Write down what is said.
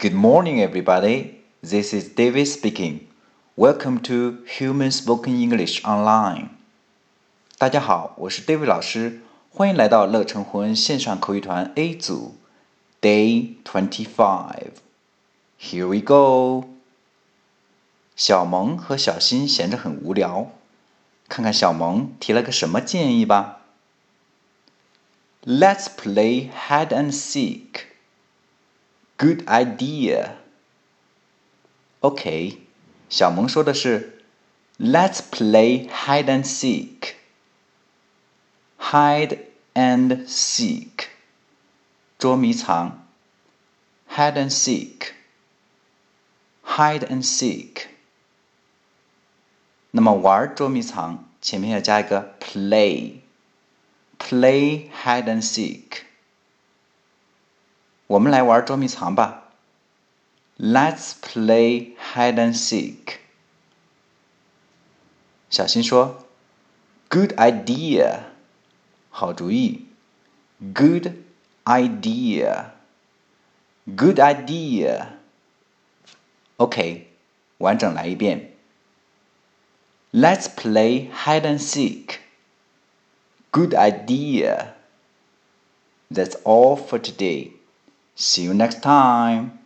Good morning, everybody. This is David speaking. Welcome to Human Spoken English Online. 大家好，我是 David 老师，欢迎来到乐成魂线上口语团 A 组，Day Twenty Five. Here we go. 小萌和小新闲着很无聊，看看小萌提了个什么建议吧。Let's play hide and seek. Good idea. OK，小萌说的是，Let's play hide and seek. Hide and seek，捉迷藏。Hide and seek. Hide and seek. 那么玩捉迷藏前面要加一个 play。Play hide and seek. 我们来玩捉迷藏吧。Let's play hide and seek。小新说：“Good idea，好主意。Good idea，Good idea。OK，完整来一遍。Let's play hide and seek. Good idea. That's all for today. See you next time.